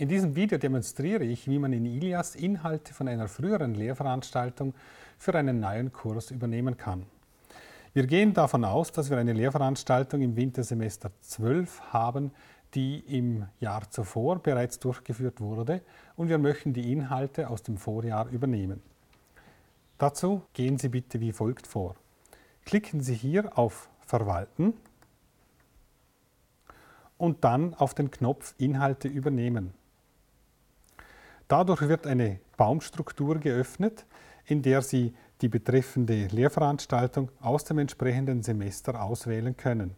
In diesem Video demonstriere ich, wie man in Ilias Inhalte von einer früheren Lehrveranstaltung für einen neuen Kurs übernehmen kann. Wir gehen davon aus, dass wir eine Lehrveranstaltung im Wintersemester 12 haben, die im Jahr zuvor bereits durchgeführt wurde und wir möchten die Inhalte aus dem Vorjahr übernehmen. Dazu gehen Sie bitte wie folgt vor. Klicken Sie hier auf Verwalten und dann auf den Knopf Inhalte übernehmen. Dadurch wird eine Baumstruktur geöffnet, in der Sie die betreffende Lehrveranstaltung aus dem entsprechenden Semester auswählen können.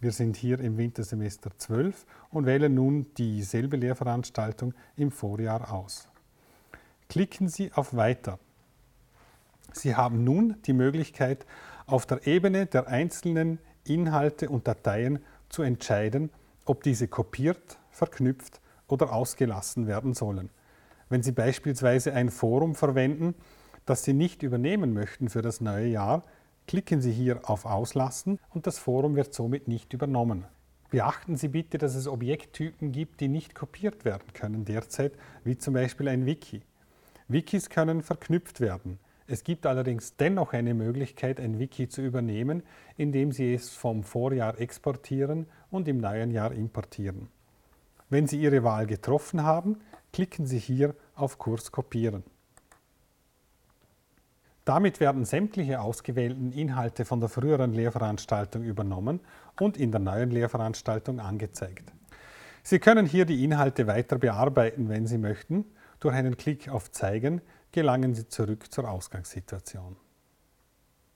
Wir sind hier im Wintersemester 12 und wählen nun dieselbe Lehrveranstaltung im Vorjahr aus. Klicken Sie auf Weiter. Sie haben nun die Möglichkeit, auf der Ebene der einzelnen Inhalte und Dateien zu entscheiden, ob diese kopiert, verknüpft oder ausgelassen werden sollen. Wenn Sie beispielsweise ein Forum verwenden, das Sie nicht übernehmen möchten für das neue Jahr, klicken Sie hier auf Auslassen und das Forum wird somit nicht übernommen. Beachten Sie bitte, dass es Objekttypen gibt, die nicht kopiert werden können derzeit, wie zum Beispiel ein Wiki. Wikis können verknüpft werden. Es gibt allerdings dennoch eine Möglichkeit, ein Wiki zu übernehmen, indem Sie es vom Vorjahr exportieren und im neuen Jahr importieren. Wenn Sie Ihre Wahl getroffen haben, klicken Sie hier auf Kurs kopieren. Damit werden sämtliche ausgewählten Inhalte von der früheren Lehrveranstaltung übernommen und in der neuen Lehrveranstaltung angezeigt. Sie können hier die Inhalte weiter bearbeiten, wenn Sie möchten. Durch einen Klick auf Zeigen gelangen Sie zurück zur Ausgangssituation.